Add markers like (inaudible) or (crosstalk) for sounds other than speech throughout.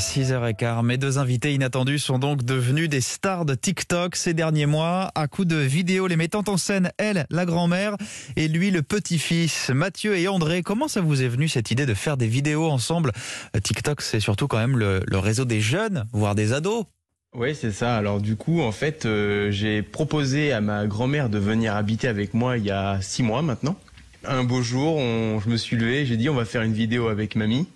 6h15. Mes deux invités inattendus sont donc devenus des stars de TikTok ces derniers mois. À coup de vidéos les mettant en scène, elle, la grand-mère, et lui, le petit-fils. Mathieu et André, comment ça vous est venu cette idée de faire des vidéos ensemble? TikTok, c'est surtout quand même le, réseau des jeunes, voire des ados. Oui, c'est ça. Alors du coup, en fait, euh, j'ai proposé à ma grand-mère de venir habiter avec moi il y a six mois maintenant. Un beau jour, je me suis levé, j'ai dit on va faire une vidéo avec mamie.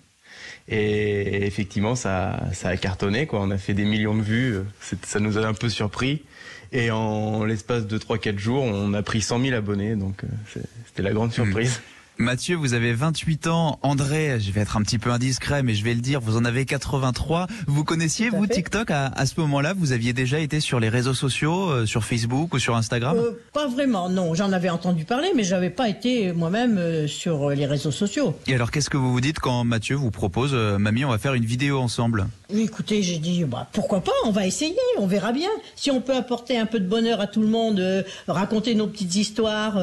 Et effectivement, ça, ça a cartonné, quoi. On a fait des millions de vues. Ça nous a un peu surpris. Et en l'espace de 3-4 jours, on a pris 100 000 abonnés. Donc, euh, c'était la grande surprise. Mathieu, vous avez 28 ans. André, je vais être un petit peu indiscret, mais je vais le dire, vous en avez 83. Vous connaissiez, vous, fait. TikTok à, à ce moment-là? Vous aviez déjà été sur les réseaux sociaux, euh, sur Facebook ou sur Instagram? Euh, pas vraiment, non. J'en avais entendu parler, mais j'avais pas été moi-même euh, sur euh, les réseaux sociaux. Et alors, qu'est-ce que vous vous dites quand Mathieu vous propose, mamie, on va faire une vidéo ensemble? Oui, écoutez, j'ai dit, bah, pourquoi pas, on va essayer, on verra bien. Si on peut apporter un peu de bonheur à tout le monde, raconter nos petites histoires,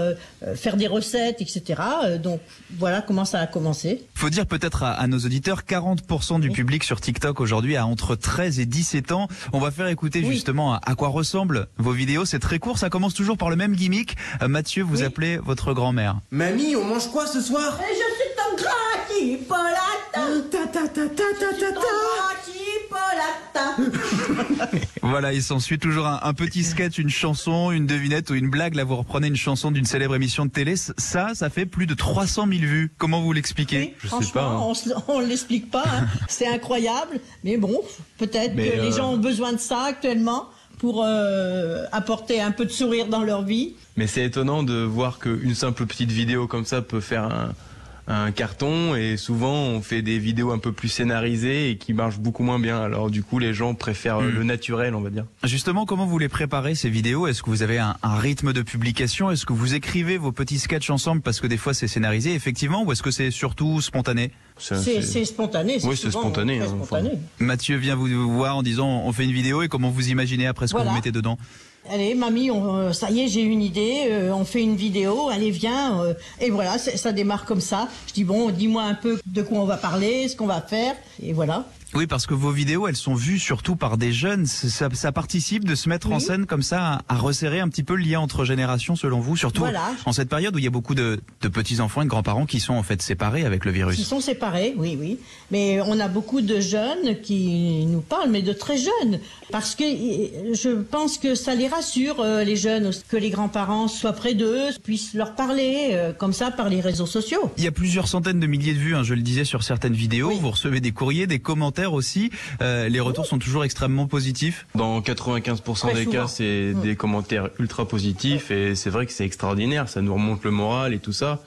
faire des recettes, etc. Donc voilà comment ça a commencé. Faut dire peut-être à, à nos auditeurs, 40% du public sur TikTok aujourd'hui a entre 13 et 17 ans. On va faire écouter Oui. justement à, à quoi ressemblent vos vidéos. C'est très court, ça commence toujours par le même gimmick. Euh, Mathieu, vous Oui. appelez votre grand-mère. Mamie, on mange quoi ce soir? Et je suis ton grand chipolata, Ta ta ta ta ta ta grand chipolata. Voilà, il s'ensuit toujours un, un petit sketch, une chanson, une devinette ou une blague. Là, vous reprenez une chanson d'une célèbre émission de télé. Ça, ça fait plus de 300 000 vues. Comment vous l'expliquez Oui, Je sais franchement, pas, hein. on ne l'explique pas. hein. (laughs) C'est incroyable. Mais bon, peut-être que les euh, gens ont besoin de ça actuellement pour euh, apporter un peu de sourire dans leur vie. Mais c'est étonnant de voir qu'une simple petite vidéo comme ça peut faire un, un carton et souvent on fait des vidéos un peu plus scénarisées et qui marchent beaucoup moins bien. Alors du coup les gens préfèrent euh, Hmm. le naturel on va dire. Justement, comment vous les préparez ces vidéos? Est-ce que vous avez un, un rythme de publication? Est-ce que vous écrivez vos petits sketchs ensemble parce que des fois c'est scénarisé effectivement ou est-ce que c'est surtout spontané? C'est- spontané. Oui, c'est spontané, hein, enfin. spontané. Mathieu vient vous voir en disant on fait une vidéo et comment vous imaginez après ce que Voilà. vous mettez dedans? Allez, mamie, on, euh, ça y est, j'ai une idée. euh, on fait une vidéo. Allez, viens. euh, et voilà, ça démarre comme ça. Je dis bon, dis-moi un peu de quoi on va parler, ce qu'on va faire, et voilà. Oui, parce que vos vidéos, elles sont vues surtout par des jeunes. Ça, ça participe de se mettre en scène comme ça, à, à resserrer un petit peu le lien entre générations, selon vous, surtout Voilà. en cette période où il y a beaucoup de, de petits-enfants et de grands-parents qui sont en fait séparés avec le Ils virus. sont séparés, oui, oui. Mais on a beaucoup de jeunes qui nous parlent, mais de très jeunes. Parce que euh, je pense que ça les rassure, euh, les jeunes, que les grands-parents soient près d'eux, puissent leur parler, euh, comme ça, par les réseaux sociaux. Il y a plusieurs centaines de milliers de vues, hein, je le disais, sur certaines vidéos. Oui. Vous recevez des courriers, des commentaires aussi. Euh, les retours sont toujours extrêmement positifs. Dans 95% Très des souvent. cas, c'est Mm. des commentaires ultra positifs et c'est vrai que c'est extraordinaire, ça nous remonte le moral et tout ça.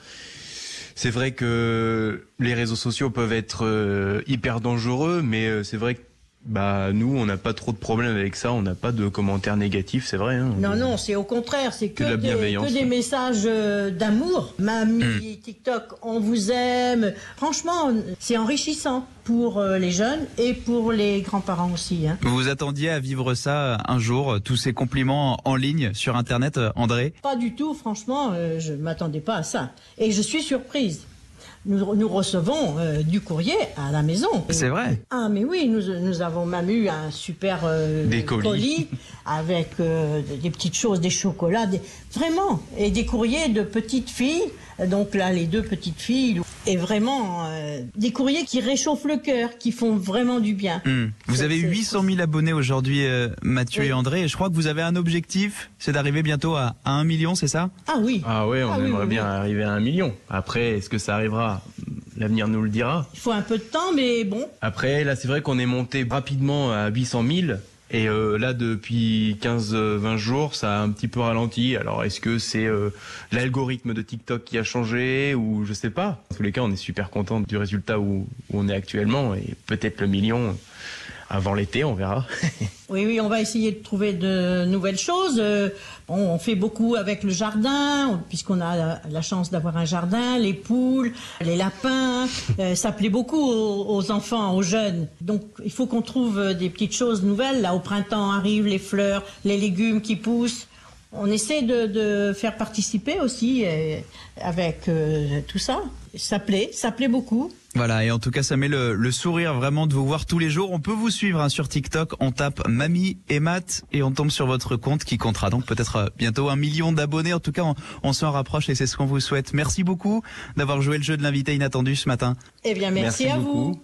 C'est vrai que les réseaux sociaux peuvent être euh, hyper dangereux, mais euh, c'est vrai que bah nous, on n'a pas trop de problèmes avec ça, on n'a pas de commentaires négatifs, c'est vrai. Hein. Non, non, c'est au contraire, c'est que, Que de la des, bienveillance. que des messages euh, d'amour. Mamie, TikTok, on vous aime. Franchement, c'est enrichissant pour euh, les jeunes et pour les grands-parents aussi. Hein. Vous vous attendiez à vivre ça un jour, euh, tous ces compliments en ligne sur Internet, euh, André? Pas du tout, franchement, euh, je ne m'attendais pas à ça. Et je suis surprise. Nous, nous recevons euh, du courrier à la maison. C'est vrai Ah mais oui, nous, nous avons même eu un super euh, Des colis. avec euh, des petites choses, des chocolats, des- vraiment, et des courriers de petites filles. Donc là, les deux petites filles, et vraiment euh, des courriers qui réchauffent le cœur, qui font vraiment du bien. Hmm. Vous avez c'est- 800 000 abonnés aujourd'hui, euh, Mathieu Oui. et André, et je crois que vous avez un objectif, c'est d'arriver bientôt à, à 1 million, c'est ça? Ah oui, Ah ouais, on Ah oui, aimerait oui, bien oui. arriver à un million. Après, est-ce que ça arrivera? L'avenir nous le dira. il faut un peu de temps, mais bon, Après, là, c'est vrai qu'on est monté rapidement à 800 000. Et euh, là, depuis 15-20 jours, ça a un petit peu ralenti. Alors, est-ce que c'est euh, l'algorithme de TikTok qui a changé ou je sais pas En tous les cas, on est super content du résultat où, où on est actuellement et peut-être le million avant l'été, on verra. (laughs) Oui, oui, on va essayer de trouver de nouvelles choses. Euh, on fait beaucoup avec le jardin, puisqu'on a la, chance d'avoir un jardin, les poules, les lapins. Euh, ça plaît beaucoup aux, enfants, aux jeunes. Donc, il faut qu'on trouve des petites choses nouvelles. Là, au printemps arrivent les fleurs, les légumes qui poussent. On essaie de, de faire participer aussi euh, avec euh, tout ça. Ça plaît, ça plaît beaucoup. Voilà, et en tout cas, ça met le, le sourire vraiment de vous voir tous les jours. On peut vous suivre hein, sur TikTok. On tape Mamie et Matt et on tombe sur votre compte qui comptera donc peut-être euh, bientôt un million d'abonnés. En tout cas, on, on s'en rapproche et c'est ce qu'on vous souhaite. Merci beaucoup d'avoir joué le jeu de l'invité inattendu ce matin. Eh bien, merci, Merci à beaucoup. vous.